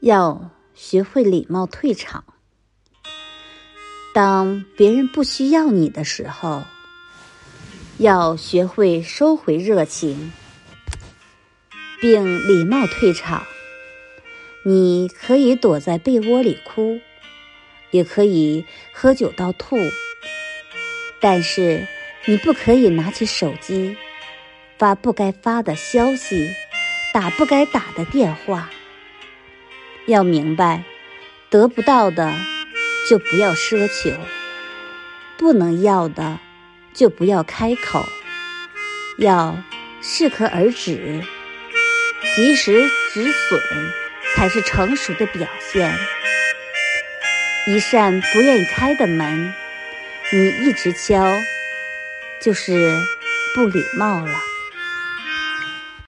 要学会礼貌退场。当别人不需要你的时候，要学会收回热情，并礼貌退场。你可以躲在被窝里哭，也可以喝酒到吐，但是你不可以拿起手机发不该发的消息，打不该打的电话。要明白，得不到的就不要奢求，不能要的就不要开口，要适可而止，及时止损才是成熟的表现。一扇不愿意开的门，你一直敲，就是不礼貌了。